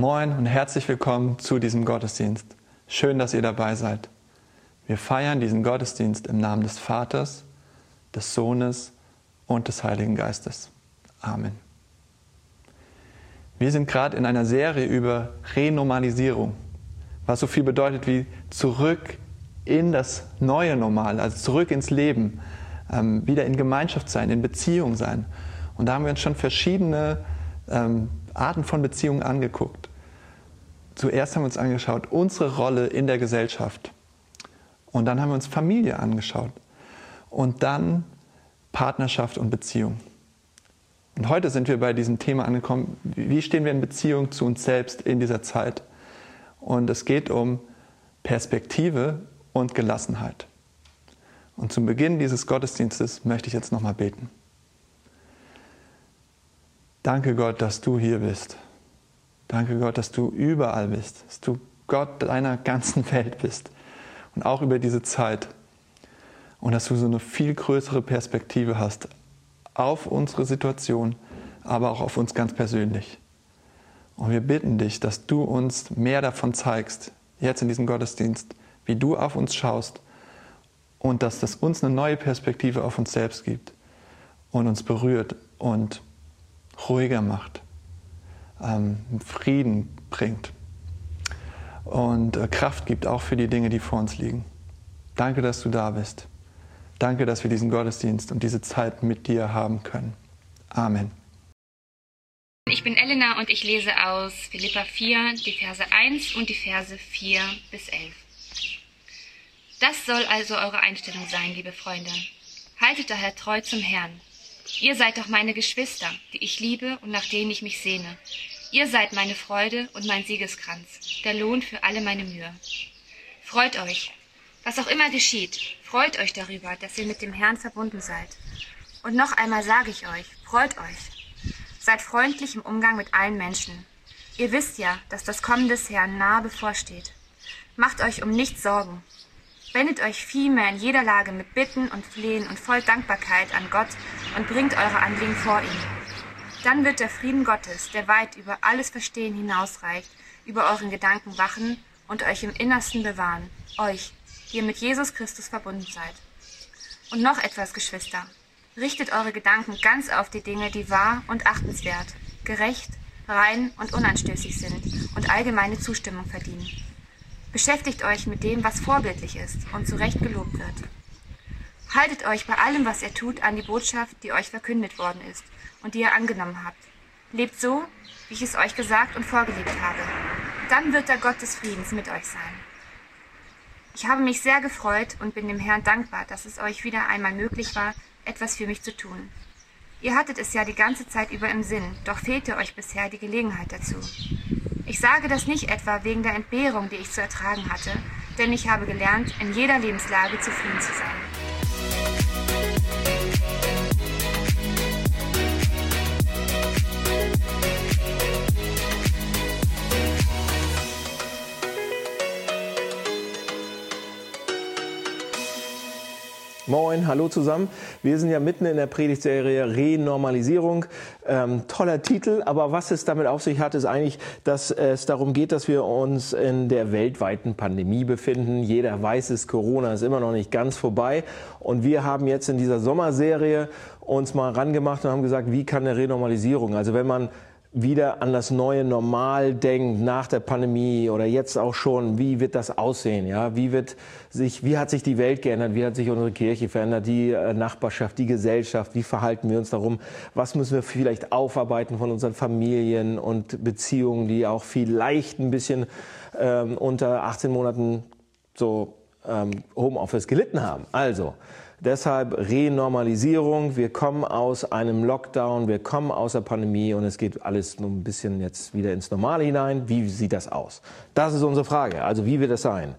Moin und herzlich willkommen zu diesem Gottesdienst. Schön, dass ihr dabei seid. Wir feiern diesen Gottesdienst im Namen des Vaters, des Sohnes und des Heiligen Geistes. Amen. Wir sind gerade in einer Serie über Renormalisierung, was so viel bedeutet wie zurück in das neue Normal, also zurück ins Leben, ähm, wieder in Gemeinschaft sein, in Beziehung sein. Und da haben wir uns schon verschiedene ähm, Arten von Beziehungen angeguckt. Zuerst haben wir uns angeschaut, unsere Rolle in der Gesellschaft. Und dann haben wir uns Familie angeschaut. Und dann Partnerschaft und Beziehung. Und heute sind wir bei diesem Thema angekommen, wie stehen wir in Beziehung zu uns selbst in dieser Zeit? Und es geht um Perspektive und Gelassenheit. Und zum Beginn dieses Gottesdienstes möchte ich jetzt nochmal beten. Danke Gott, dass du hier bist. Danke Gott, dass du überall bist, dass du Gott deiner ganzen Welt bist und auch über diese Zeit. Und dass du so eine viel größere Perspektive hast auf unsere Situation, aber auch auf uns ganz persönlich. Und wir bitten dich, dass du uns mehr davon zeigst, jetzt in diesem Gottesdienst, wie du auf uns schaust und dass das uns eine neue Perspektive auf uns selbst gibt und uns berührt und ruhiger macht, ähm, Frieden bringt und äh, Kraft gibt, auch für die Dinge, die vor uns liegen. Danke, dass du da bist. Danke, dass wir diesen Gottesdienst und diese Zeit mit dir haben können. Amen. Ich bin Elena und ich lese aus Philippa 4, die Verse 1 und die Verse 4 bis 11. Das soll also eure Einstellung sein, liebe Freunde. Haltet daher treu zum Herrn. Ihr seid doch meine Geschwister, die ich liebe und nach denen ich mich sehne. Ihr seid meine Freude und mein Siegeskranz, der Lohn für alle meine Mühe. Freut euch, was auch immer geschieht, freut euch darüber, dass ihr mit dem Herrn verbunden seid. Und noch einmal sage ich euch, freut euch. Seid freundlich im Umgang mit allen Menschen. Ihr wisst ja, dass das Kommen des Herrn nahe bevorsteht. Macht euch um nichts Sorgen. Wendet euch vielmehr in jeder Lage mit Bitten und Flehen und voll Dankbarkeit an Gott und bringt eure Anliegen vor ihn. Dann wird der Frieden Gottes, der weit über alles Verstehen hinausreicht, über euren Gedanken wachen und euch im Innersten bewahren, euch, die ihr mit Jesus Christus verbunden seid. Und noch etwas, Geschwister. Richtet eure Gedanken ganz auf die Dinge, die wahr und achtenswert, gerecht, rein und unanstößig sind und allgemeine Zustimmung verdienen. Beschäftigt euch mit dem, was vorbildlich ist und zu Recht gelobt wird. Haltet euch bei allem, was ihr tut, an die Botschaft, die euch verkündet worden ist und die ihr angenommen habt. Lebt so, wie ich es euch gesagt und vorgelebt habe. Dann wird der Gott des Friedens mit euch sein. Ich habe mich sehr gefreut und bin dem Herrn dankbar, dass es euch wieder einmal möglich war, etwas für mich zu tun. Ihr hattet es ja die ganze Zeit über im Sinn, doch fehlte euch bisher die Gelegenheit dazu. Ich sage das nicht etwa wegen der Entbehrung, die ich zu ertragen hatte, denn ich habe gelernt, in jeder Lebenslage zufrieden zu sein. Moin, hallo zusammen. Wir sind ja mitten in der Predigtserie Renormalisierung. Ähm, toller Titel, aber was es damit auf sich hat, ist eigentlich, dass es darum geht, dass wir uns in der weltweiten Pandemie befinden. Jeder weiß es, Corona ist immer noch nicht ganz vorbei. Und wir haben jetzt in dieser Sommerserie uns mal rangemacht und haben gesagt, wie kann eine Renormalisierung, also wenn man wieder an das neue Normal denkt nach der Pandemie oder jetzt auch schon, wie wird das aussehen? Ja, wie wird sich, wie hat sich die Welt geändert? Wie hat sich unsere Kirche verändert? Die äh, Nachbarschaft, die Gesellschaft? Wie verhalten wir uns darum? Was müssen wir vielleicht aufarbeiten von unseren Familien und Beziehungen, die auch vielleicht ein bisschen ähm, unter 18 Monaten so ähm, Homeoffice gelitten haben? Also, Deshalb Renormalisierung. Wir kommen aus einem Lockdown, wir kommen aus der Pandemie und es geht alles nur ein bisschen jetzt wieder ins Normale hinein. Wie sieht das aus? Das ist unsere Frage. Also wie wird es sein?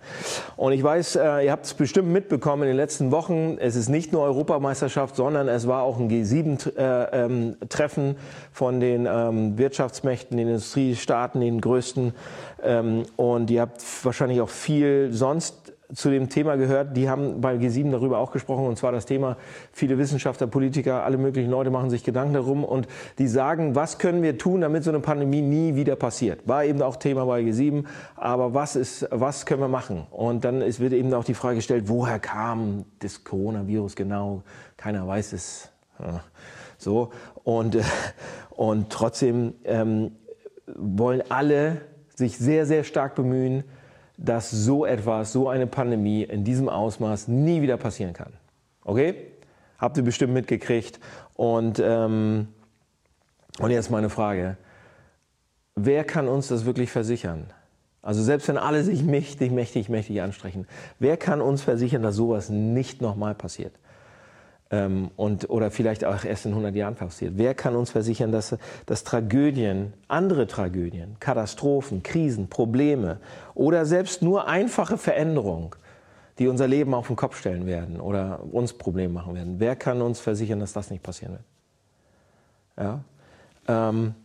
Und ich weiß, äh, ihr habt es bestimmt mitbekommen in den letzten Wochen. Es ist nicht nur Europameisterschaft, sondern es war auch ein G7-Treffen äh, ähm, von den ähm, Wirtschaftsmächten, den Industriestaaten, den größten. Ähm, und ihr habt wahrscheinlich auch viel sonst zu dem Thema gehört, die haben bei G7 darüber auch gesprochen, und zwar das Thema, viele Wissenschaftler, Politiker, alle möglichen Leute machen sich Gedanken darum und die sagen, was können wir tun, damit so eine Pandemie nie wieder passiert. War eben auch Thema bei G7, aber was, ist, was können wir machen? Und dann ist, wird eben auch die Frage gestellt, woher kam das Coronavirus genau? Keiner weiß es. So, und, und trotzdem ähm, wollen alle sich sehr, sehr stark bemühen, dass so etwas, so eine Pandemie in diesem Ausmaß nie wieder passieren kann. Okay? Habt ihr bestimmt mitgekriegt. Und, ähm, und jetzt meine Frage. Wer kann uns das wirklich versichern? Also selbst wenn alle sich mächtig, mächtig, mächtig anstrengen, wer kann uns versichern, dass sowas nicht nochmal passiert? Ähm, und, oder vielleicht auch erst in 100 Jahren passiert. Wer kann uns versichern, dass, dass Tragödien, andere Tragödien, Katastrophen, Krisen, Probleme oder selbst nur einfache Veränderungen, die unser Leben auf den Kopf stellen werden oder uns Probleme machen werden, wer kann uns versichern, dass das nicht passieren wird? Ja? Ähm,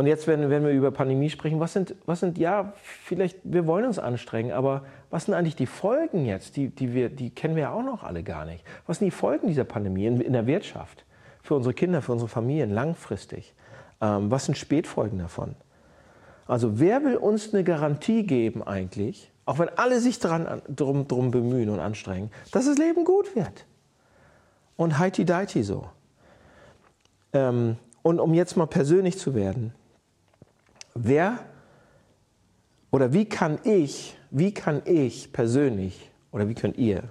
und jetzt, wenn, wenn wir über Pandemie sprechen, was sind, was sind, ja, vielleicht, wir wollen uns anstrengen, aber was sind eigentlich die Folgen jetzt? Die, die, wir, die kennen wir ja auch noch alle gar nicht. Was sind die Folgen dieser Pandemie in, in der Wirtschaft? Für unsere Kinder, für unsere Familien, langfristig? Ähm, was sind Spätfolgen davon? Also, wer will uns eine Garantie geben eigentlich, auch wenn alle sich dran, drum, drum bemühen und anstrengen, dass das Leben gut wird? Und heiti-deiti so. Ähm, und um jetzt mal persönlich zu werden, wer oder wie kann ich, wie kann ich persönlich oder wie könnt ihr,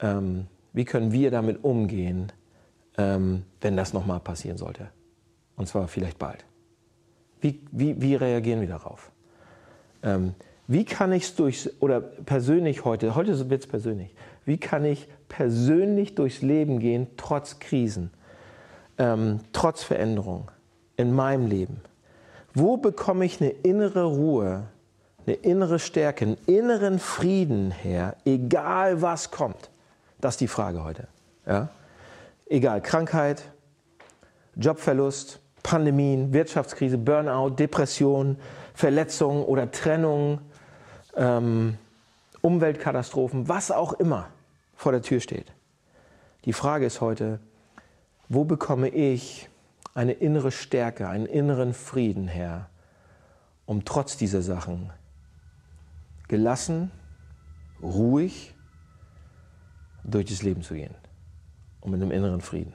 ähm, wie können wir damit umgehen, ähm, wenn das nochmal passieren sollte? Und zwar vielleicht bald. Wie, wie, wie reagieren wir darauf? Ähm, wie kann ich es durch, oder persönlich heute, heute wird es persönlich, wie kann ich persönlich durchs Leben gehen, trotz Krisen, ähm, trotz Veränderung in meinem Leben? Wo bekomme ich eine innere Ruhe, eine innere Stärke, einen inneren Frieden her, egal was kommt? Das ist die Frage heute. Ja? Egal, Krankheit, Jobverlust, Pandemien, Wirtschaftskrise, Burnout, Depression, Verletzungen oder Trennung, ähm, Umweltkatastrophen, was auch immer vor der Tür steht. Die Frage ist heute, wo bekomme ich eine innere Stärke, einen inneren Frieden her, um trotz dieser Sachen gelassen, ruhig durch das Leben zu gehen und mit einem inneren Frieden.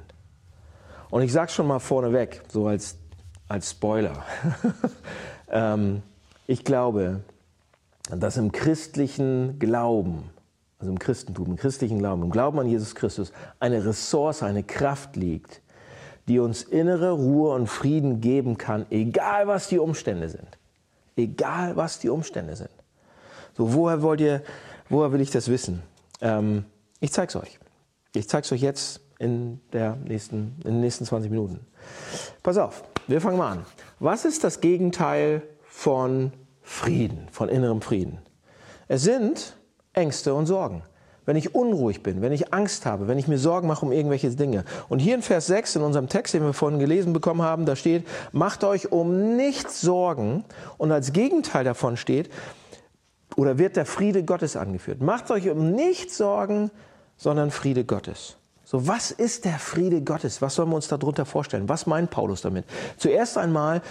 Und ich sage schon mal vorneweg, so als, als Spoiler, ähm, ich glaube, dass im christlichen Glauben, also im Christentum, im christlichen Glauben, im Glauben an Jesus Christus, eine Ressource, eine Kraft liegt, die uns innere Ruhe und Frieden geben kann, egal was die Umstände sind. Egal was die Umstände sind. So, woher wollt ihr, woher will ich das wissen? Ähm, ich zeige es euch. Ich zeige es euch jetzt in, der nächsten, in den nächsten 20 Minuten. Pass auf, wir fangen mal an. Was ist das Gegenteil von Frieden, von innerem Frieden? Es sind Ängste und Sorgen wenn ich unruhig bin, wenn ich Angst habe, wenn ich mir Sorgen mache um irgendwelche Dinge. Und hier in Vers 6 in unserem Text, den wir vorhin gelesen bekommen haben, da steht, macht euch um nichts Sorgen. Und als Gegenteil davon steht, oder wird der Friede Gottes angeführt. Macht euch um nichts Sorgen, sondern Friede Gottes. So, was ist der Friede Gottes? Was sollen wir uns darunter vorstellen? Was meint Paulus damit? Zuerst einmal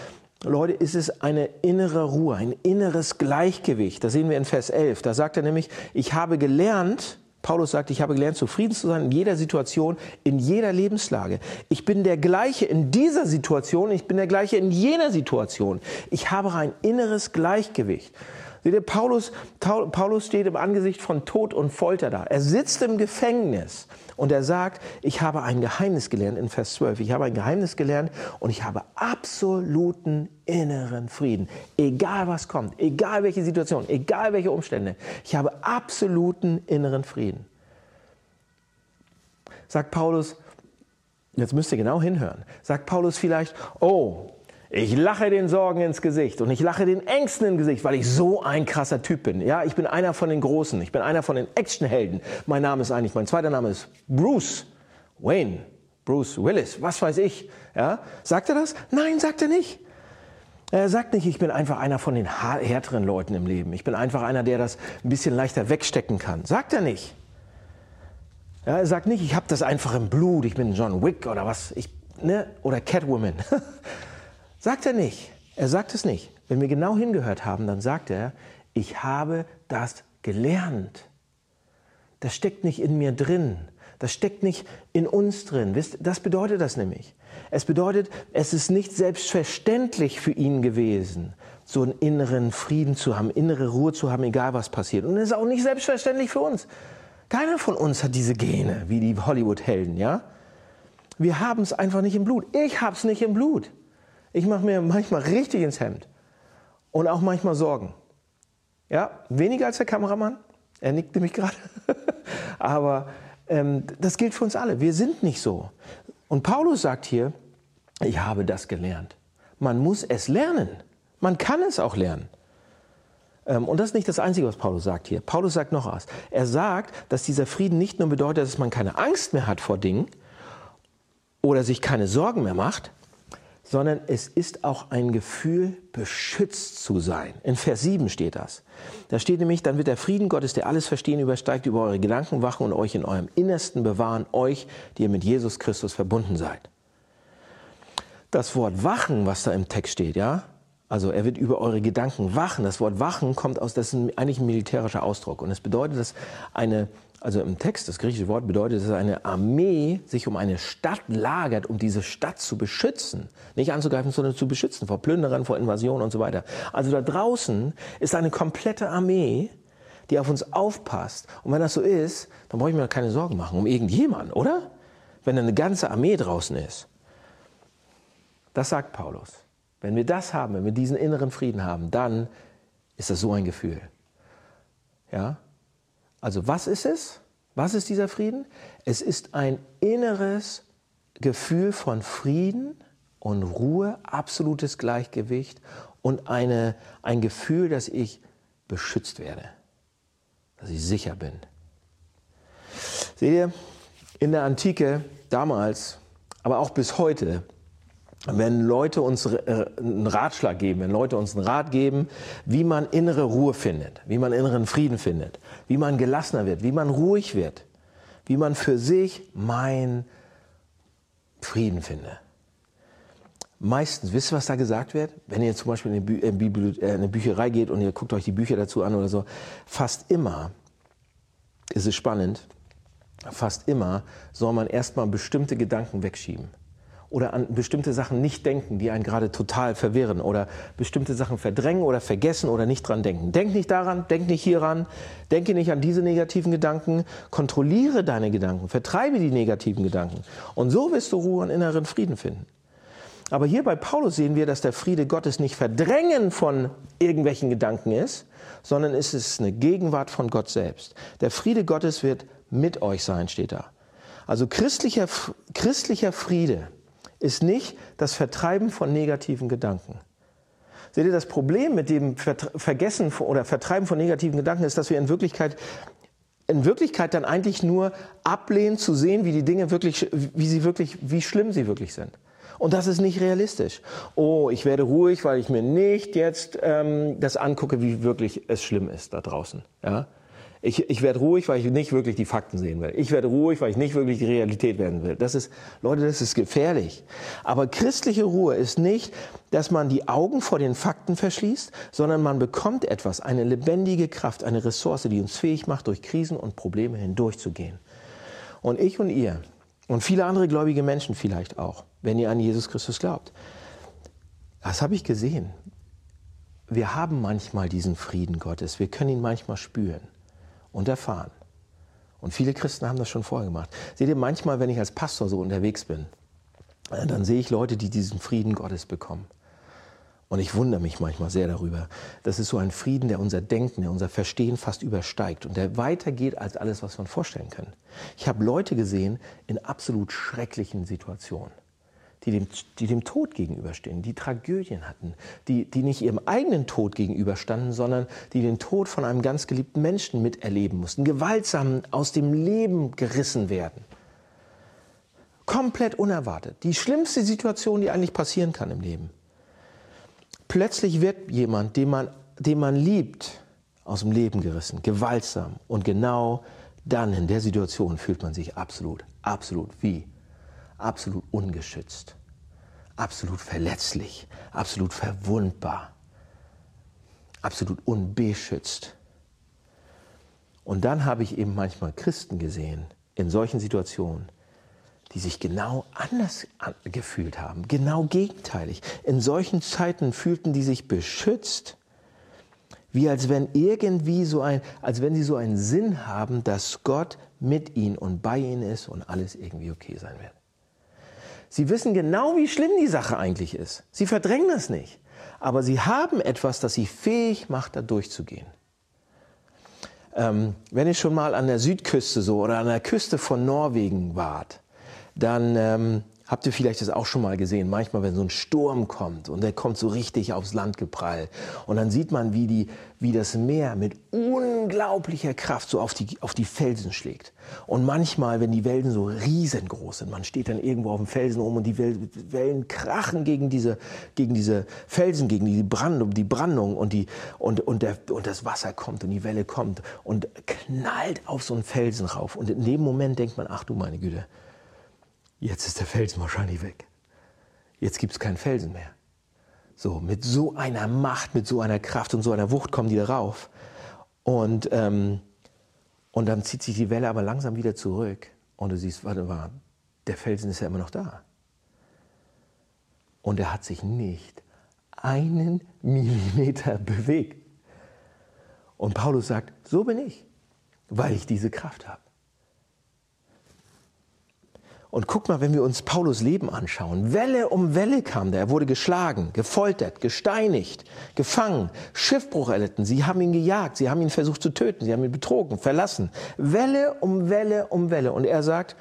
Leute, ist es eine innere Ruhe, ein inneres Gleichgewicht. Das sehen wir in Vers 11. Da sagt er nämlich, ich habe gelernt, Paulus sagt, ich habe gelernt, zufrieden zu sein in jeder Situation, in jeder Lebenslage. Ich bin der gleiche in dieser Situation, ich bin der gleiche in jener Situation. Ich habe ein inneres Gleichgewicht. Seht ihr, Paulus, Paulus steht im Angesicht von Tod und Folter da. Er sitzt im Gefängnis und er sagt, ich habe ein Geheimnis gelernt in Vers 12. Ich habe ein Geheimnis gelernt und ich habe absoluten inneren Frieden. Egal was kommt, egal welche Situation, egal welche Umstände. Ich habe absoluten inneren Frieden. Sagt Paulus, jetzt müsst ihr genau hinhören, sagt Paulus vielleicht, oh, ich lache den Sorgen ins Gesicht und ich lache den Ängsten ins Gesicht, weil ich so ein krasser Typ bin. Ja, ich bin einer von den Großen. Ich bin einer von den Actionhelden. Mein Name ist eigentlich, mein zweiter Name ist Bruce Wayne. Bruce Willis. Was weiß ich. Ja, sagt er das? Nein, sagt er nicht. Er sagt nicht, ich bin einfach einer von den härteren Leuten im Leben. Ich bin einfach einer, der das ein bisschen leichter wegstecken kann. Sagt er nicht. Ja, er sagt nicht, ich habe das einfach im Blut, ich bin John Wick oder was, ich, ne? oder Catwoman. sagt er nicht. Er sagt es nicht. Wenn wir genau hingehört haben, dann sagt er, ich habe das gelernt. Das steckt nicht in mir drin. Das steckt nicht in uns drin. Das bedeutet das nämlich. Es bedeutet, es ist nicht selbstverständlich für ihn gewesen, so einen inneren Frieden zu haben, innere Ruhe zu haben, egal was passiert. Und es ist auch nicht selbstverständlich für uns. Keiner von uns hat diese Gene, wie die Hollywood-Helden, ja? Wir haben es einfach nicht im Blut. Ich habe es nicht im Blut. Ich mache mir manchmal richtig ins Hemd und auch manchmal Sorgen. Ja, weniger als der Kameramann. Er nickt nämlich gerade. Aber ähm, das gilt für uns alle. Wir sind nicht so. Und Paulus sagt hier, ich habe das gelernt. Man muss es lernen. Man kann es auch lernen. Ähm, und das ist nicht das Einzige, was Paulus sagt hier. Paulus sagt noch was. Er sagt, dass dieser Frieden nicht nur bedeutet, dass man keine Angst mehr hat vor Dingen oder sich keine Sorgen mehr macht, sondern es ist auch ein Gefühl, beschützt zu sein. In Vers 7 steht das. Da steht nämlich, dann wird der Frieden Gottes, der alles Verstehen übersteigt, über eure Gedanken wachen und euch in eurem Innersten bewahren, euch, die ihr mit Jesus Christus verbunden seid. Das Wort wachen, was da im Text steht, ja, also er wird über eure Gedanken wachen. Das Wort wachen kommt aus, das ist eigentlich ein militärischer Ausdruck. Und es bedeutet, dass eine, also im Text, das griechische Wort bedeutet, dass eine Armee sich um eine Stadt lagert, um diese Stadt zu beschützen. Nicht anzugreifen, sondern zu beschützen vor Plünderern, vor Invasionen und so weiter. Also da draußen ist eine komplette Armee, die auf uns aufpasst. Und wenn das so ist, dann brauche ich mir keine Sorgen machen um irgendjemanden, oder? Wenn eine ganze Armee draußen ist. Das sagt Paulus. Wenn wir das haben, wenn wir diesen inneren Frieden haben, dann ist das so ein Gefühl. Ja? Also was ist es? Was ist dieser Frieden? Es ist ein inneres Gefühl von Frieden und Ruhe, absolutes Gleichgewicht und eine, ein Gefühl, dass ich beschützt werde, dass ich sicher bin. Seht ihr, in der Antike damals, aber auch bis heute, wenn Leute uns äh, einen Ratschlag geben, wenn Leute uns einen Rat geben, wie man innere Ruhe findet, wie man inneren Frieden findet, wie man gelassener wird, wie man ruhig wird, wie man für sich mein Frieden findet. Meistens, wisst ihr, was da gesagt wird? Wenn ihr zum Beispiel in eine, Bü äh, eine Bücherei geht und ihr guckt euch die Bücher dazu an oder so, fast immer ist es spannend, fast immer soll man erstmal bestimmte Gedanken wegschieben oder an bestimmte Sachen nicht denken, die einen gerade total verwirren oder bestimmte Sachen verdrängen oder vergessen oder nicht dran denken. Denk nicht daran, denk nicht hieran, denke nicht an diese negativen Gedanken, kontrolliere deine Gedanken, vertreibe die negativen Gedanken und so wirst du Ruhe und inneren Frieden finden. Aber hier bei Paulus sehen wir, dass der Friede Gottes nicht Verdrängen von irgendwelchen Gedanken ist, sondern es ist eine Gegenwart von Gott selbst. Der Friede Gottes wird mit euch sein, steht da. Also christlicher, christlicher Friede ist nicht das Vertreiben von negativen Gedanken. Seht ihr, das Problem mit dem Vergessen oder Vertreiben von negativen Gedanken ist, dass wir in Wirklichkeit in Wirklichkeit dann eigentlich nur ablehnen zu sehen, wie die Dinge wirklich, wie sie wirklich, wie schlimm sie wirklich sind. Und das ist nicht realistisch. Oh, ich werde ruhig, weil ich mir nicht jetzt ähm, das angucke, wie wirklich es schlimm ist da draußen. Ja? Ich, ich werde ruhig, weil ich nicht wirklich die Fakten sehen will. Ich werde ruhig, weil ich nicht wirklich die Realität werden will. Das ist, Leute, das ist gefährlich. Aber christliche Ruhe ist nicht, dass man die Augen vor den Fakten verschließt, sondern man bekommt etwas, eine lebendige Kraft, eine Ressource, die uns fähig macht, durch Krisen und Probleme hindurchzugehen. Und ich und ihr und viele andere gläubige Menschen vielleicht auch, wenn ihr an Jesus Christus glaubt, das habe ich gesehen. Wir haben manchmal diesen Frieden Gottes. Wir können ihn manchmal spüren und erfahren. Und viele Christen haben das schon vorher gemacht. Seht ihr, manchmal, wenn ich als Pastor so unterwegs bin, äh, dann sehe ich Leute, die diesen Frieden Gottes bekommen. Und ich wundere mich manchmal sehr darüber. Das ist so ein Frieden, der unser Denken, der unser Verstehen fast übersteigt und der weitergeht als alles, was uns vorstellen können. Ich habe Leute gesehen in absolut schrecklichen Situationen die dem, die dem Tod gegenüberstehen, die Tragödien hatten, die, die nicht ihrem eigenen Tod gegenüberstanden, sondern die den Tod von einem ganz geliebten Menschen miterleben mussten, gewaltsam aus dem Leben gerissen werden. Komplett unerwartet. Die schlimmste Situation, die eigentlich passieren kann im Leben. plötzlich wird jemand, den man, den man liebt, aus dem Leben gerissen, gewaltsam. Und genau dann in der Situation fühlt man sich absolut, absolut wie? Absolut ungeschützt, absolut verletzlich, absolut verwundbar, absolut unbeschützt. Und dann habe ich eben manchmal Christen gesehen in solchen Situationen, die sich genau anders gefühlt haben, genau gegenteilig. In solchen Zeiten fühlten die sich beschützt, wie als wenn irgendwie so ein, als wenn sie so einen Sinn haben, dass Gott mit ihnen und bei ihnen ist und alles irgendwie okay sein wird. Sie wissen genau, wie schlimm die Sache eigentlich ist. Sie verdrängen das nicht. Aber sie haben etwas, das sie fähig macht, da durchzugehen. Ähm, wenn ihr schon mal an der Südküste so oder an der Küste von Norwegen wart, dann ähm, habt ihr vielleicht das auch schon mal gesehen. Manchmal, wenn so ein Sturm kommt und der kommt so richtig aufs Land geprallt und dann sieht man, wie, die, wie das Meer mit unglaublicher Kraft so auf die, auf die Felsen schlägt. Und manchmal, wenn die Wellen so riesengroß sind, man steht dann irgendwo auf dem Felsen rum und die Wellen krachen gegen diese, gegen diese Felsen, gegen die Brandung, die Brandung und, die, und, und, der, und das Wasser kommt und die Welle kommt und knallt auf so einen Felsen rauf. Und in dem Moment denkt man, ach du meine Güte, Jetzt ist der Felsen wahrscheinlich weg. Jetzt gibt es keinen Felsen mehr. So, mit so einer Macht, mit so einer Kraft und so einer Wucht kommen die darauf. Und, ähm, und dann zieht sich die Welle aber langsam wieder zurück. Und du siehst, warte mal, der Felsen ist ja immer noch da. Und er hat sich nicht einen Millimeter bewegt. Und Paulus sagt, so bin ich, weil ich diese Kraft habe. Und guck mal, wenn wir uns Paulus Leben anschauen, Welle um Welle kam der. Er wurde geschlagen, gefoltert, gesteinigt, gefangen, Schiffbruch erlitten. Sie haben ihn gejagt, sie haben ihn versucht zu töten, sie haben ihn betrogen, verlassen. Welle um Welle um Welle. Und er sagt,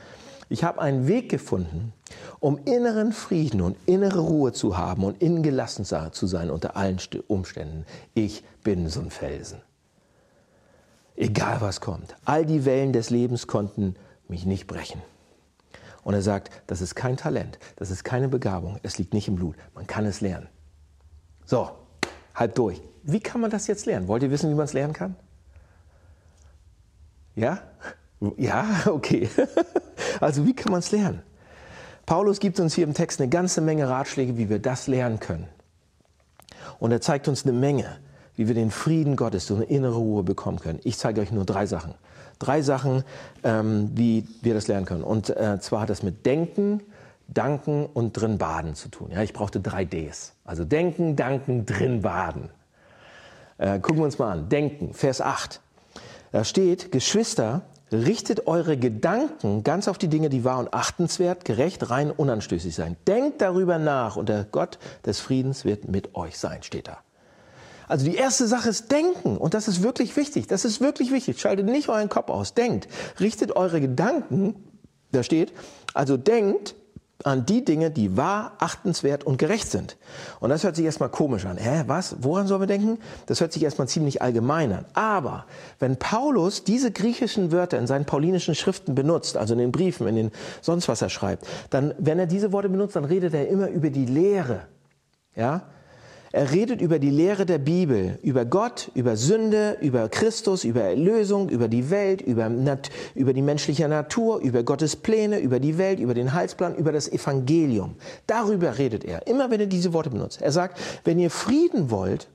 ich habe einen Weg gefunden, um inneren Frieden und innere Ruhe zu haben und innen gelassen zu sein unter allen Umständen. Ich bin so ein Felsen. Egal was kommt. All die Wellen des Lebens konnten mich nicht brechen. Und er sagt, das ist kein Talent, das ist keine Begabung, es liegt nicht im Blut, man kann es lernen. So, halb durch. Wie kann man das jetzt lernen? Wollt ihr wissen, wie man es lernen kann? Ja? Ja, okay. Also wie kann man es lernen? Paulus gibt uns hier im Text eine ganze Menge Ratschläge, wie wir das lernen können. Und er zeigt uns eine Menge, wie wir den Frieden Gottes, so eine innere Ruhe bekommen können. Ich zeige euch nur drei Sachen. Drei Sachen, ähm, wie wir das lernen können. Und äh, zwar hat das mit Denken, Danken und drin baden zu tun. Ja, ich brauchte drei Ds. Also Denken, Danken, drin baden. Äh, gucken wir uns mal an. Denken, Vers 8. Da steht, Geschwister, richtet eure Gedanken ganz auf die Dinge, die wahr und achtenswert, gerecht, rein, unanstößig sein. Denkt darüber nach und der Gott des Friedens wird mit euch sein, steht da. Also die erste Sache ist Denken. Und das ist wirklich wichtig. Das ist wirklich wichtig. Schaltet nicht euren Kopf aus. Denkt. Richtet eure Gedanken, da steht, also denkt an die Dinge, die wahr, achtenswert und gerecht sind. Und das hört sich erstmal komisch an. Hä, was? Woran sollen wir denken? Das hört sich erstmal ziemlich allgemein an. Aber wenn Paulus diese griechischen Wörter in seinen paulinischen Schriften benutzt, also in den Briefen, in den sonst was er schreibt, dann, wenn er diese Worte benutzt, dann redet er immer über die Lehre. Ja? Er redet über die Lehre der Bibel, über Gott, über Sünde, über Christus, über Erlösung, über die Welt, über, über die menschliche Natur, über Gottes Pläne, über die Welt, über den Heilsplan, über das Evangelium. Darüber redet er, immer wenn er diese Worte benutzt. Er sagt, wenn ihr Frieden wollt,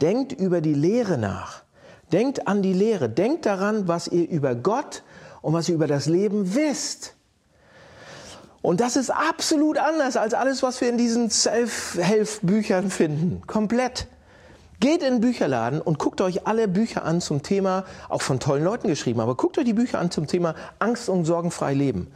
denkt über die Lehre nach. Denkt an die Lehre. Denkt daran, was ihr über Gott und was ihr über das Leben wisst. Und das ist absolut anders als alles, was wir in diesen Self-Help-Büchern finden. Komplett. Geht in den Bücherladen und guckt euch alle Bücher an zum Thema, auch von tollen Leuten geschrieben, aber guckt euch die Bücher an zum Thema Angst und sorgenfrei leben.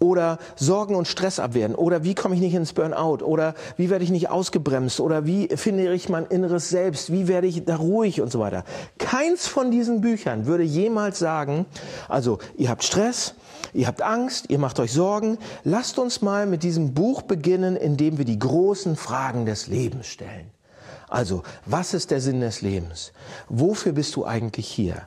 Oder Sorgen und Stress abwehren. Oder wie komme ich nicht ins Burnout? Oder wie werde ich nicht ausgebremst? Oder wie finde ich mein inneres Selbst? Wie werde ich da ruhig und so weiter? Keins von diesen Büchern würde jemals sagen, also ihr habt Stress, Ihr habt Angst, ihr macht euch Sorgen. Lasst uns mal mit diesem Buch beginnen, indem wir die großen Fragen des Lebens stellen. Also, was ist der Sinn des Lebens? Wofür bist du eigentlich hier?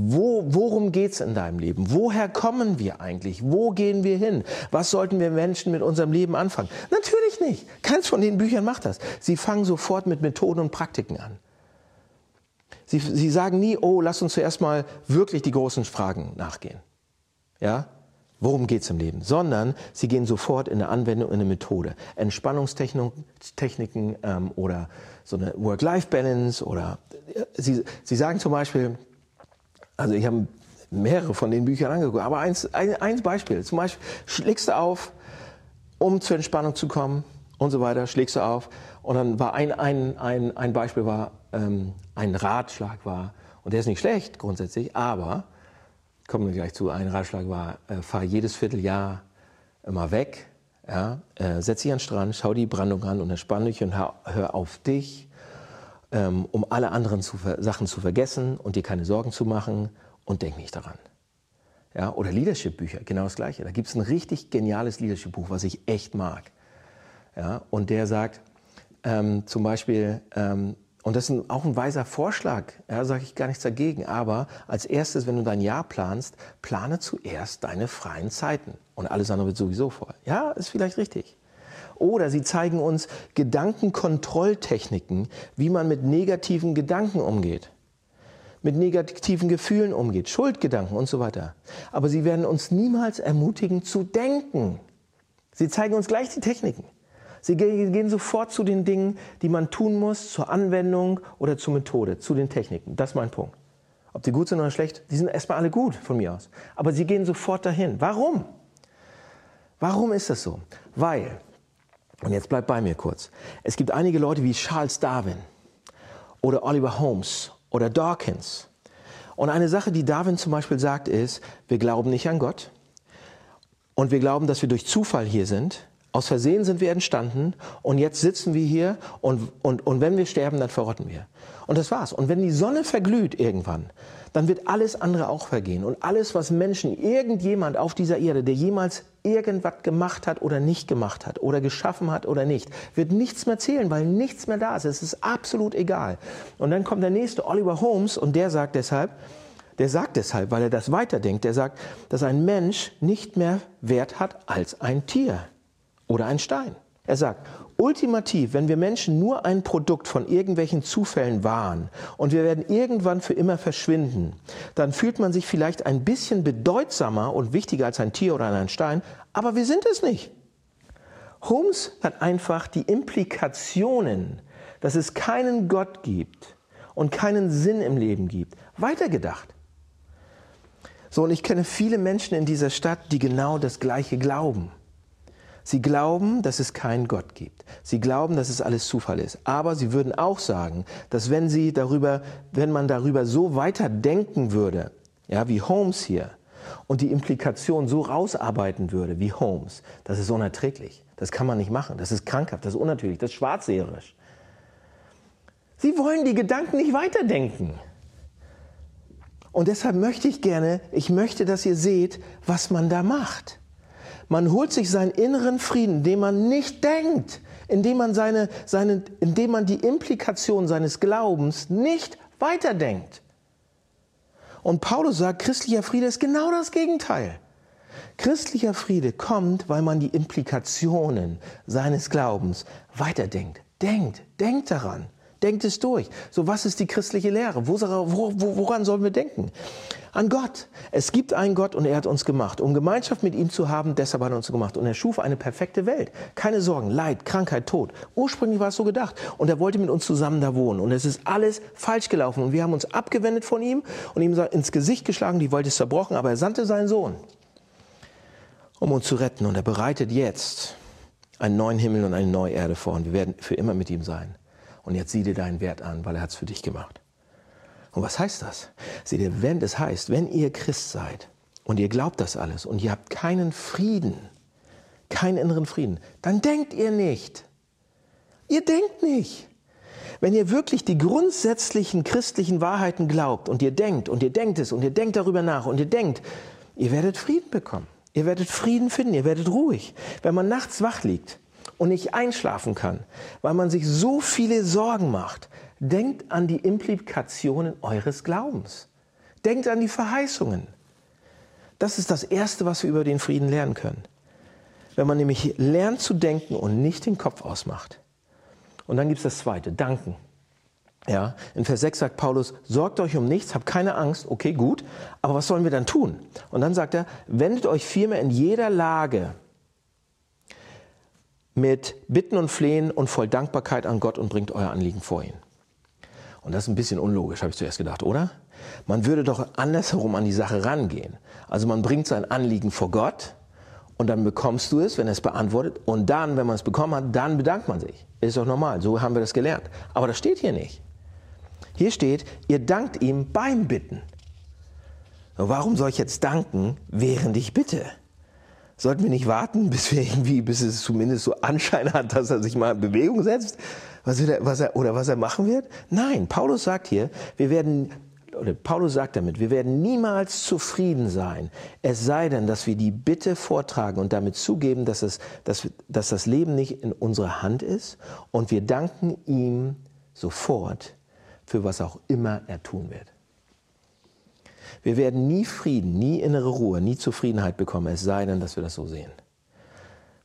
Wo, worum geht's in deinem Leben? Woher kommen wir eigentlich? Wo gehen wir hin? Was sollten wir Menschen mit unserem Leben anfangen? Natürlich nicht. Keins von den Büchern macht das. Sie fangen sofort mit Methoden und Praktiken an. Sie, sie sagen nie, oh, lass uns zuerst mal wirklich die großen Fragen nachgehen. Ja? Worum geht es im Leben? Sondern sie gehen sofort in eine Anwendung, in eine Methode. Entspannungstechniken ähm, oder so eine Work-Life-Balance oder äh, sie, sie sagen zum Beispiel, also ich habe mehrere von den Büchern angeguckt, aber eins, ein, eins Beispiel. Zum Beispiel schlägst du auf, um zur Entspannung zu kommen und so weiter, schlägst du auf. Und dann war ein, ein, ein, ein Beispiel war, ähm, ein Ratschlag war, und der ist nicht schlecht grundsätzlich, aber kommen wir gleich zu. Ein Ratschlag war, äh, fahr jedes Vierteljahr immer weg, ja, äh, setz dich an den Strand, schau die Brandung an und entspann dich und hör, hör auf dich, ähm, um alle anderen zu, Sachen zu vergessen und dir keine Sorgen zu machen und denk nicht daran. Ja, oder Leadership-Bücher, genau das Gleiche. Da gibt es ein richtig geniales Leadership-Buch, was ich echt mag. Ja, und der sagt ähm, zum Beispiel, ähm, und das ist auch ein weiser Vorschlag, ja, sage ich gar nichts dagegen. Aber als erstes, wenn du dein Jahr planst, plane zuerst deine freien Zeiten. Und alles andere wird sowieso voll. Ja, ist vielleicht richtig. Oder sie zeigen uns Gedankenkontrolltechniken, wie man mit negativen Gedanken umgeht, mit negativen Gefühlen umgeht, Schuldgedanken und so weiter. Aber sie werden uns niemals ermutigen zu denken. Sie zeigen uns gleich die Techniken. Sie gehen sofort zu den Dingen, die man tun muss, zur Anwendung oder zur Methode, zu den Techniken. Das ist mein Punkt. Ob die gut sind oder schlecht, die sind erstmal alle gut von mir aus. Aber sie gehen sofort dahin. Warum? Warum ist das so? Weil, und jetzt bleibt bei mir kurz, es gibt einige Leute wie Charles Darwin oder Oliver Holmes oder Dawkins. Und eine Sache, die Darwin zum Beispiel sagt, ist, wir glauben nicht an Gott und wir glauben, dass wir durch Zufall hier sind aus Versehen sind wir entstanden und jetzt sitzen wir hier und, und, und wenn wir sterben, dann verrotten wir. Und das war's. Und wenn die Sonne verglüht irgendwann, dann wird alles andere auch vergehen. Und alles, was Menschen, irgendjemand auf dieser Erde, der jemals irgendwas gemacht hat oder nicht gemacht hat oder geschaffen hat oder nicht, wird nichts mehr zählen, weil nichts mehr da ist. Es ist absolut egal. Und dann kommt der nächste, Oliver Holmes, und der sagt deshalb, der sagt deshalb, weil er das weiterdenkt, der sagt, dass ein Mensch nicht mehr Wert hat als ein Tier oder ein Stein. Er sagt, ultimativ, wenn wir Menschen nur ein Produkt von irgendwelchen Zufällen waren und wir werden irgendwann für immer verschwinden, dann fühlt man sich vielleicht ein bisschen bedeutsamer und wichtiger als ein Tier oder ein Stein, aber wir sind es nicht. Holmes hat einfach die Implikationen, dass es keinen Gott gibt und keinen Sinn im Leben gibt, weitergedacht. So, und ich kenne viele Menschen in dieser Stadt, die genau das Gleiche glauben. Sie glauben, dass es keinen Gott gibt. Sie glauben, dass es alles Zufall ist. Aber sie würden auch sagen, dass wenn sie darüber, wenn man darüber so weiter denken würde, ja, wie Holmes hier, und die Implikation so rausarbeiten würde wie Holmes, das ist unerträglich. Das kann man nicht machen. Das ist krankhaft, das ist unnatürlich, das ist schwarzseherisch. Sie wollen die Gedanken nicht weiterdenken. Und deshalb möchte ich gerne, ich möchte, dass ihr seht, was man da macht. Man holt sich seinen inneren Frieden, indem man nicht denkt, indem man, seine, seine, indem man die Implikation seines Glaubens nicht weiterdenkt. Und Paulus sagt, christlicher Friede ist genau das Gegenteil. Christlicher Friede kommt, weil man die Implikationen seines Glaubens weiterdenkt. Denkt, denkt daran. Denkt es durch. So, was ist die christliche Lehre? Woran sollen wir denken? An Gott. Es gibt einen Gott und er hat uns gemacht. Um Gemeinschaft mit ihm zu haben, deshalb hat er uns gemacht. Und er schuf eine perfekte Welt. Keine Sorgen, Leid, Krankheit, Tod. Ursprünglich war es so gedacht. Und er wollte mit uns zusammen da wohnen. Und es ist alles falsch gelaufen. Und wir haben uns abgewendet von ihm und ihm ins Gesicht geschlagen. Die Welt ist zerbrochen, aber er sandte seinen Sohn, um uns zu retten. Und er bereitet jetzt einen neuen Himmel und eine neue Erde vor. Und wir werden für immer mit ihm sein. Und jetzt sieh dir deinen Wert an, weil er hat es für dich gemacht. Und was heißt das? Seht ihr, wenn das heißt, wenn ihr Christ seid und ihr glaubt das alles und ihr habt keinen Frieden, keinen inneren Frieden, dann denkt ihr nicht. Ihr denkt nicht. Wenn ihr wirklich die grundsätzlichen christlichen Wahrheiten glaubt und ihr denkt und ihr denkt es und ihr denkt darüber nach und ihr denkt, ihr werdet Frieden bekommen. Ihr werdet Frieden finden, ihr werdet ruhig. Wenn man nachts wach liegt, und nicht einschlafen kann, weil man sich so viele Sorgen macht, denkt an die Implikationen eures Glaubens. Denkt an die Verheißungen. Das ist das Erste, was wir über den Frieden lernen können. wenn man nämlich lernt zu denken und nicht den Kopf ausmacht. Und dann gibt es das Zweite, danken. Ja, in Vers 6 sagt Paulus, sorgt euch um nichts, habt keine Angst, okay, gut, aber was sollen wir dann tun? Und dann sagt er, wendet euch vielmehr in jeder Lage mit Bitten und Flehen und voll Dankbarkeit an Gott und bringt euer Anliegen vor ihn. Und das ist ein bisschen unlogisch, habe ich zuerst gedacht, oder? Man würde doch andersherum an die Sache rangehen. Also man bringt sein Anliegen vor Gott und dann bekommst du es, wenn er es beantwortet. Und dann, wenn man es bekommen hat, dann bedankt man sich. Ist doch normal, so haben wir das gelernt. Aber das steht hier nicht. Hier steht, ihr dankt ihm beim Bitten. Warum soll ich jetzt danken, während ich bitte? Sollten wir nicht warten, bis wir irgendwie, bis es zumindest so Anschein hat, dass er sich mal in Bewegung setzt? Was er, was er, oder was er machen wird? Nein, Paulus sagt hier, wir werden, oder Paulus sagt damit, wir werden niemals zufrieden sein, es sei denn, dass wir die Bitte vortragen und damit zugeben, dass, es, dass, dass das Leben nicht in unserer Hand ist und wir danken ihm sofort für was auch immer er tun wird. Wir werden nie Frieden, nie innere Ruhe, nie Zufriedenheit bekommen, es sei denn, dass wir das so sehen.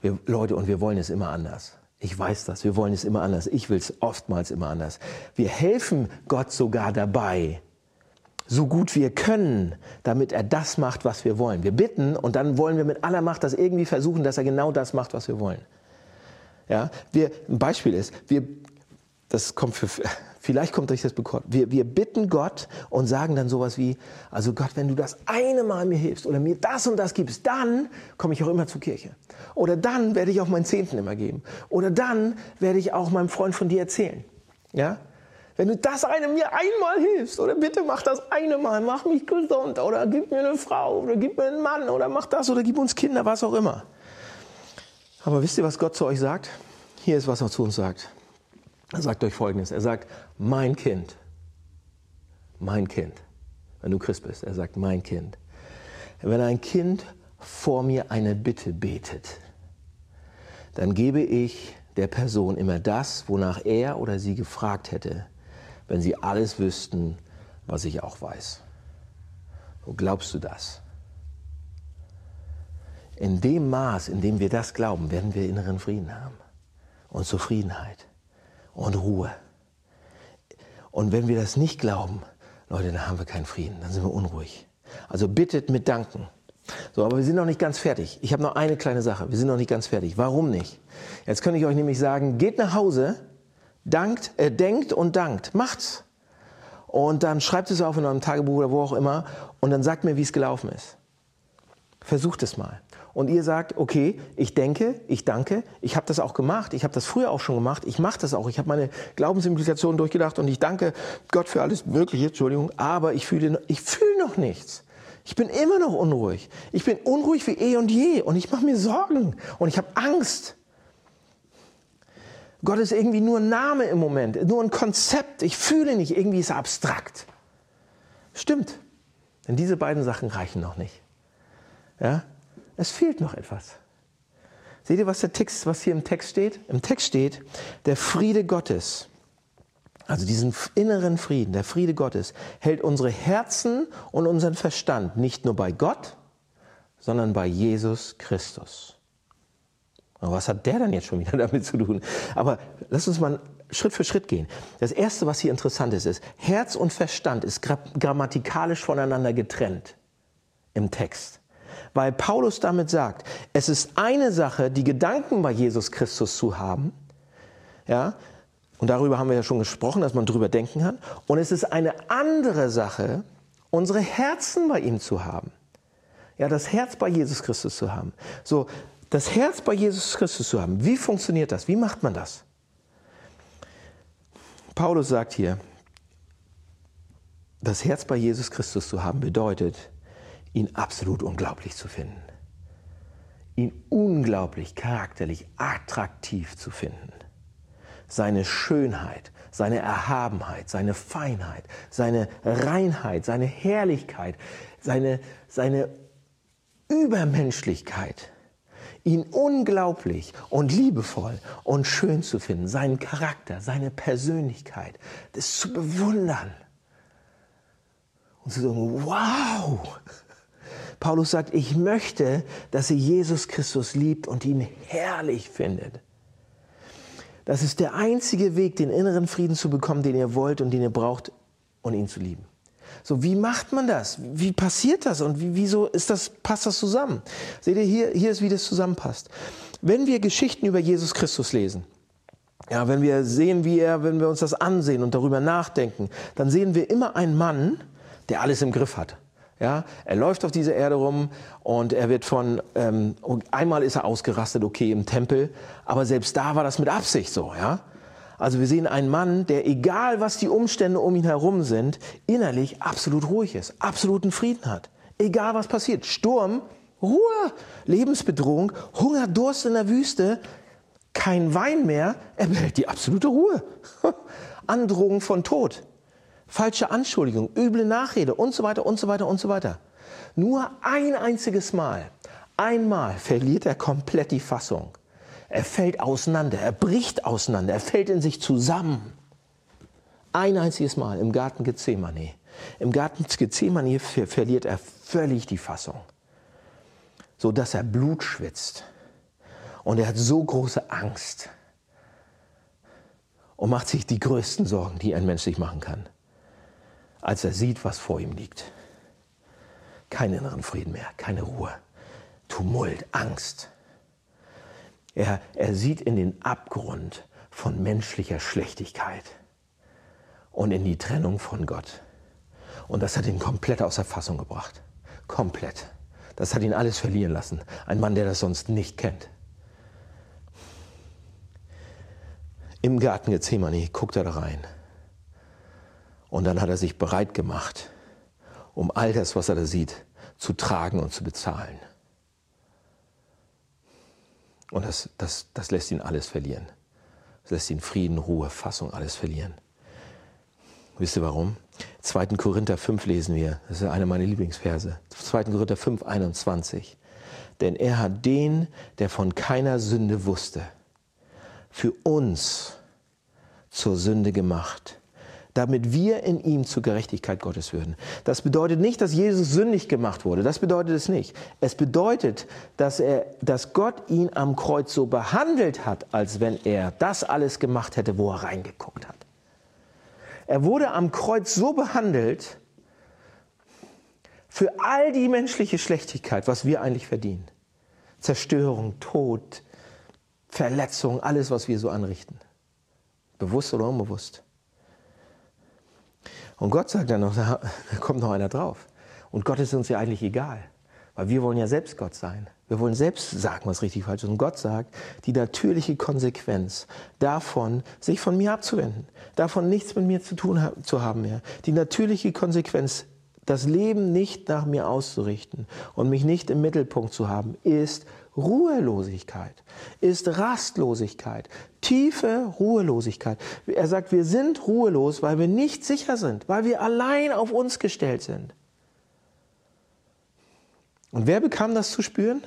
Wir, Leute, und wir wollen es immer anders. Ich weiß das, wir wollen es immer anders. Ich will es oftmals immer anders. Wir helfen Gott sogar dabei, so gut wir können, damit er das macht, was wir wollen. Wir bitten und dann wollen wir mit aller Macht das irgendwie versuchen, dass er genau das macht, was wir wollen. Ja, wir, ein Beispiel ist, wir, das kommt für, Vielleicht kommt euch das bekannt. Wir, wir bitten Gott und sagen dann sowas wie, also Gott, wenn du das eine Mal mir hilfst oder mir das und das gibst, dann komme ich auch immer zur Kirche. Oder dann werde ich auch meinen Zehnten immer geben. Oder dann werde ich auch meinem Freund von dir erzählen. Ja? Wenn du das eine mir einmal hilfst, oder bitte mach das eine Mal, mach mich gesund, oder gib mir eine Frau, oder gib mir einen Mann, oder mach das, oder gib uns Kinder, was auch immer. Aber wisst ihr, was Gott zu euch sagt? Hier ist, was er zu uns sagt. Er sagt euch Folgendes. Er sagt, mein Kind, mein Kind, wenn du Christ bist, er sagt, mein Kind. Wenn ein Kind vor mir eine Bitte betet, dann gebe ich der Person immer das, wonach er oder sie gefragt hätte, wenn sie alles wüssten, was ich auch weiß. Wo glaubst du das? In dem Maß, in dem wir das glauben, werden wir inneren Frieden haben und Zufriedenheit und Ruhe. Und wenn wir das nicht glauben, Leute, dann haben wir keinen Frieden, dann sind wir unruhig. Also bittet mit Danken. So, aber wir sind noch nicht ganz fertig. Ich habe noch eine kleine Sache. Wir sind noch nicht ganz fertig. Warum nicht? Jetzt könnte ich euch nämlich sagen, geht nach Hause, dankt, äh, denkt und dankt. Macht's. Und dann schreibt es auf in eurem Tagebuch oder wo auch immer und dann sagt mir, wie es gelaufen ist. Versucht es mal und ihr sagt, okay, ich denke, ich danke, ich habe das auch gemacht, ich habe das früher auch schon gemacht, ich mache das auch, ich habe meine Glaubensimplikationen durchgedacht und ich danke Gott für alles Mögliche, Entschuldigung, aber ich fühle, ich fühle noch nichts. Ich bin immer noch unruhig. Ich bin unruhig wie eh und je und ich mache mir Sorgen und ich habe Angst. Gott ist irgendwie nur ein Name im Moment, nur ein Konzept. Ich fühle nicht, irgendwie ist er abstrakt. Stimmt. Denn diese beiden Sachen reichen noch nicht. Ja? Es fehlt noch etwas. Seht ihr, was der Text, was hier im Text steht? Im Text steht, der Friede Gottes, also diesen inneren Frieden, der Friede Gottes, hält unsere Herzen und unseren Verstand nicht nur bei Gott, sondern bei Jesus Christus. Und was hat der dann jetzt schon wieder damit zu tun? Aber lass uns mal Schritt für Schritt gehen. Das Erste, was hier interessant ist, ist, Herz und Verstand ist grammatikalisch voneinander getrennt im Text weil Paulus damit sagt, es ist eine Sache, die Gedanken bei Jesus Christus zu haben, ja, und darüber haben wir ja schon gesprochen, dass man drüber denken kann, und es ist eine andere Sache, unsere Herzen bei ihm zu haben. Ja, das Herz bei Jesus Christus zu haben. So, das Herz bei Jesus Christus zu haben. Wie funktioniert das? Wie macht man das? Paulus sagt hier, das Herz bei Jesus Christus zu haben bedeutet, ihn absolut unglaublich zu finden. Ihn unglaublich charakterlich attraktiv zu finden. Seine Schönheit, seine Erhabenheit, seine Feinheit, seine Reinheit, seine Herrlichkeit, seine, seine Übermenschlichkeit. Ihn unglaublich und liebevoll und schön zu finden, seinen Charakter, seine Persönlichkeit, das zu bewundern und zu sagen, wow, Paulus sagt, ich möchte, dass ihr Jesus Christus liebt und ihn herrlich findet. Das ist der einzige Weg, den inneren Frieden zu bekommen, den ihr wollt und den ihr braucht, und ihn zu lieben. So, wie macht man das? Wie passiert das? Und wie, wieso ist das, passt das zusammen? Seht ihr, hier, hier ist, wie das zusammenpasst. Wenn wir Geschichten über Jesus Christus lesen, ja, wenn wir sehen, wie er, wenn wir uns das ansehen und darüber nachdenken, dann sehen wir immer einen Mann, der alles im Griff hat. Ja, er läuft auf dieser Erde rum und er wird von, ähm, einmal ist er ausgerastet, okay, im Tempel, aber selbst da war das mit Absicht so, ja. Also wir sehen einen Mann, der egal was die Umstände um ihn herum sind, innerlich absolut ruhig ist, absoluten Frieden hat. Egal was passiert, Sturm, Ruhe, Lebensbedrohung, Hunger, Durst in der Wüste, kein Wein mehr, er behält die absolute Ruhe. Androhung von Tod, falsche Anschuldigung, üble Nachrede und so weiter und so weiter und so weiter. Nur ein einziges Mal, einmal verliert er komplett die Fassung. Er fällt auseinander, er bricht auseinander, er fällt in sich zusammen. Ein einziges Mal im Garten Gethsemane. Im Garten Gethsemane verliert er völlig die Fassung, so dass er Blut schwitzt. Und er hat so große Angst und macht sich die größten Sorgen, die ein Mensch sich machen kann, als er sieht, was vor ihm liegt. Keinen inneren Frieden mehr, keine Ruhe, Tumult, Angst. Er, er sieht in den Abgrund von menschlicher Schlechtigkeit und in die Trennung von Gott. Und das hat ihn komplett aus der Fassung gebracht. Komplett. Das hat ihn alles verlieren lassen. Ein Mann, der das sonst nicht kennt. Im Garten Gethsemane guckt er da rein. Und dann hat er sich bereit gemacht, um all das, was er da sieht, zu tragen und zu bezahlen. Und das, das, das lässt ihn alles verlieren. Das lässt ihn Frieden, Ruhe, Fassung, alles verlieren. Wisst ihr warum? 2. Korinther 5 lesen wir. Das ist einer meiner Lieblingsverse. 2. Korinther 5, 21. Denn er hat den, der von keiner Sünde wusste, für uns zur Sünde gemacht, damit wir in ihm zur Gerechtigkeit Gottes würden. Das bedeutet nicht, dass Jesus sündig gemacht wurde. Das bedeutet es nicht. Es bedeutet, dass, er, dass Gott ihn am Kreuz so behandelt hat, als wenn er das alles gemacht hätte, wo er reingeguckt hat. Er wurde am Kreuz so behandelt für all die menschliche Schlechtigkeit, was wir eigentlich verdienen. Zerstörung, Tod, Verletzung, alles, was wir so anrichten. Bewusst oder unbewusst. Und Gott sagt dann noch, da kommt noch einer drauf. Und Gott ist uns ja eigentlich egal, weil wir wollen ja selbst Gott sein. Wir wollen selbst sagen, was richtig falsch ist. Und Gott sagt, die natürliche Konsequenz davon, sich von mir abzuwenden, davon nichts mit mir zu tun zu haben mehr, die natürliche Konsequenz, das Leben nicht nach mir auszurichten und mich nicht im Mittelpunkt zu haben, ist Ruhelosigkeit, ist Rastlosigkeit, tiefe Ruhelosigkeit. Er sagt, wir sind ruhelos, weil wir nicht sicher sind, weil wir allein auf uns gestellt sind. Und wer bekam das zu spüren?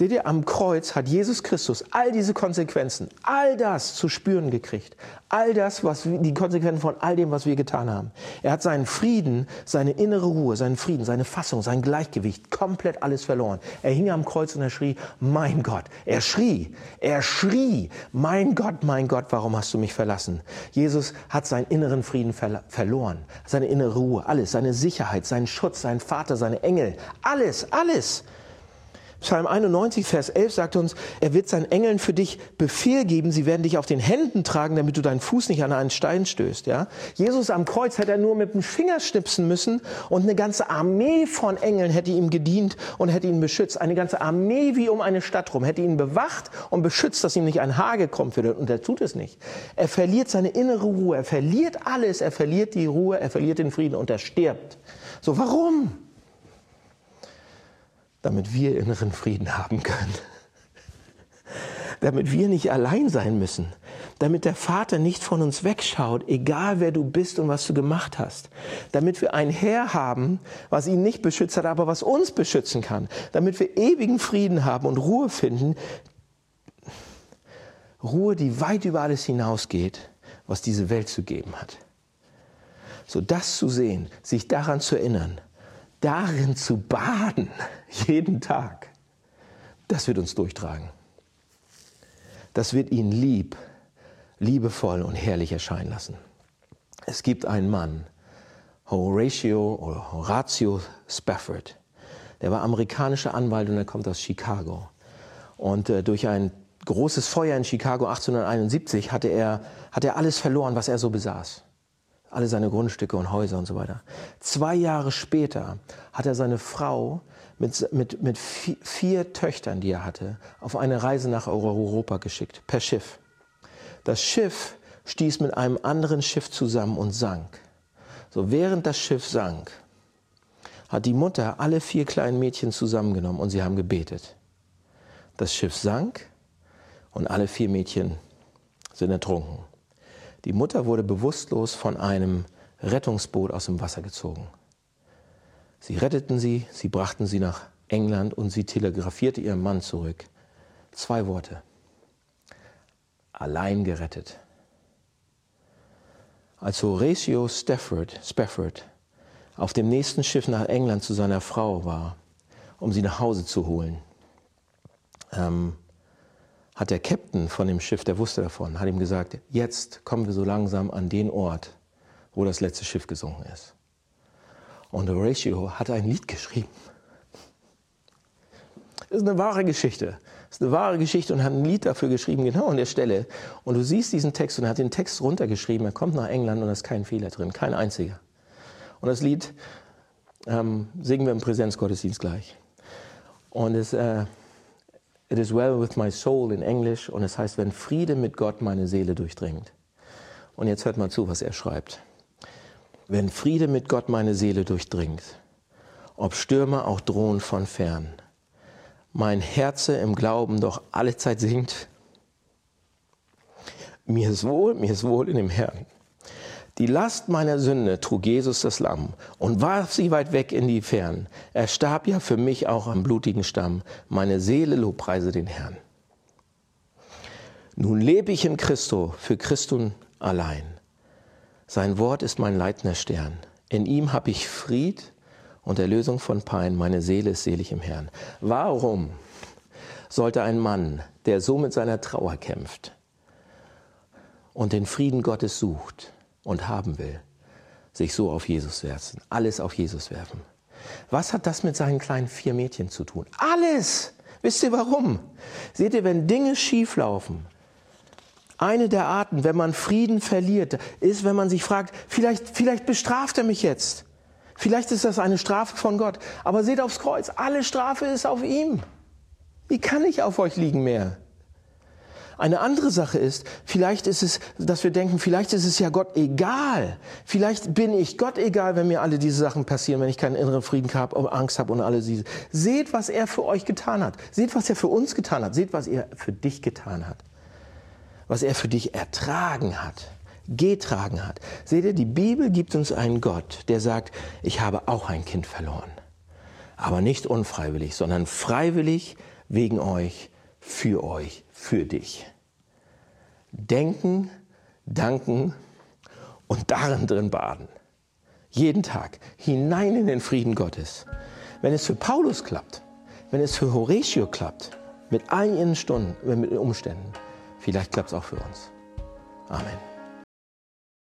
Seht ihr, am Kreuz hat Jesus Christus all diese Konsequenzen, all das zu spüren gekriegt. All das, was die Konsequenzen von all dem, was wir getan haben. Er hat seinen Frieden, seine innere Ruhe, seinen Frieden, seine Fassung, sein Gleichgewicht, komplett alles verloren. Er hing am Kreuz und er schrie, mein Gott. Er schrie, er schrie, mein Gott, mein Gott, warum hast du mich verlassen? Jesus hat seinen inneren Frieden ver verloren, seine innere Ruhe, alles, seine Sicherheit, seinen Schutz, seinen Vater, seine Engel, alles, alles. Psalm 91, Vers 11 sagt uns, er wird seinen Engeln für dich Befehl geben, sie werden dich auf den Händen tragen, damit du deinen Fuß nicht an einen Stein stößt. Ja? Jesus am Kreuz hätte er nur mit dem Finger schnipsen müssen und eine ganze Armee von Engeln hätte ihm gedient und hätte ihn beschützt. Eine ganze Armee wie um eine Stadt rum hätte ihn bewacht und beschützt, dass ihm nicht ein Haar gekommen würde. Und er tut es nicht. Er verliert seine innere Ruhe, er verliert alles, er verliert die Ruhe, er verliert den Frieden und er stirbt. So, warum? Damit wir inneren Frieden haben können. damit wir nicht allein sein müssen. Damit der Vater nicht von uns wegschaut, egal wer du bist und was du gemacht hast. Damit wir ein Herr haben, was ihn nicht beschützt hat, aber was uns beschützen kann. Damit wir ewigen Frieden haben und Ruhe finden. Ruhe, die weit über alles hinausgeht, was diese Welt zu geben hat. So das zu sehen, sich daran zu erinnern, darin zu baden, jeden Tag, das wird uns durchtragen. Das wird ihn lieb, liebevoll und herrlich erscheinen lassen. Es gibt einen Mann, Horatio oder Horatio Spafford, der war amerikanischer Anwalt und er kommt aus Chicago. Und äh, durch ein großes Feuer in Chicago 1871 hatte er, hatte er alles verloren, was er so besaß. Alle seine Grundstücke und Häuser und so weiter. Zwei Jahre später hat er seine Frau mit, mit, mit vier, vier Töchtern, die er hatte, auf eine Reise nach Europa geschickt, per Schiff. Das Schiff stieß mit einem anderen Schiff zusammen und sank. So während das Schiff sank, hat die Mutter alle vier kleinen Mädchen zusammengenommen und sie haben gebetet. Das Schiff sank und alle vier Mädchen sind ertrunken. Die Mutter wurde bewusstlos von einem Rettungsboot aus dem Wasser gezogen. Sie retteten sie, sie brachten sie nach England und sie telegrafierte ihrem Mann zurück. Zwei Worte. Allein gerettet. Als Horatio Stafford, Spafford auf dem nächsten Schiff nach England zu seiner Frau war, um sie nach Hause zu holen, ähm, hat der Captain von dem Schiff, der wusste davon, hat ihm gesagt, jetzt kommen wir so langsam an den Ort, wo das letzte Schiff gesunken ist. Und Horatio hat ein Lied geschrieben. Das ist eine wahre Geschichte. Das ist eine wahre Geschichte und hat ein Lied dafür geschrieben, genau an der Stelle. Und du siehst diesen Text und er hat den Text runtergeschrieben. Er kommt nach England und da ist kein Fehler drin, kein einziger. Und das Lied ähm, singen wir im Präsenzgottesdienst gleich. Und es, äh, It is well with my soul in Englisch und es heißt, wenn Friede mit Gott meine Seele durchdringt. Und jetzt hört mal zu, was er schreibt wenn Friede mit Gott meine Seele durchdringt, ob Stürme auch drohen von fern, mein Herze im Glauben doch alle Zeit singt, mir ist wohl, mir ist wohl in dem Herrn. Die Last meiner Sünde trug Jesus das Lamm und warf sie weit weg in die Fern. Er starb ja für mich auch am blutigen Stamm. Meine Seele lobpreise den Herrn. Nun lebe ich in Christo, für Christum allein. Sein Wort ist mein leitender Stern. In ihm habe ich Fried und Erlösung von Pein. Meine Seele ist selig im Herrn. Warum sollte ein Mann, der so mit seiner Trauer kämpft und den Frieden Gottes sucht und haben will, sich so auf Jesus werfen, alles auf Jesus werfen? Was hat das mit seinen kleinen vier Mädchen zu tun? Alles! Wisst ihr warum? Seht ihr, wenn Dinge schieflaufen, eine der Arten, wenn man Frieden verliert, ist, wenn man sich fragt, vielleicht, vielleicht bestraft er mich jetzt. Vielleicht ist das eine Strafe von Gott. Aber seht aufs Kreuz, alle Strafe ist auf ihm. Wie kann ich auf euch liegen mehr? Eine andere Sache ist, vielleicht ist es, dass wir denken, vielleicht ist es ja Gott egal. Vielleicht bin ich Gott egal, wenn mir alle diese Sachen passieren, wenn ich keinen inneren Frieden habe, Angst habe und alle diese. Seht, was er für euch getan hat. Seht, was er für uns getan hat. Seht, was er für dich getan hat was er für dich ertragen hat, getragen hat. Seht ihr, die Bibel gibt uns einen Gott, der sagt, ich habe auch ein Kind verloren. Aber nicht unfreiwillig, sondern freiwillig wegen euch, für euch, für dich. Denken, danken und darin drin baden. Jeden Tag hinein in den Frieden Gottes. Wenn es für Paulus klappt, wenn es für Horatio klappt, mit all ihren Stunden, mit den Umständen, Vielleicht klappt es auch für uns. Amen.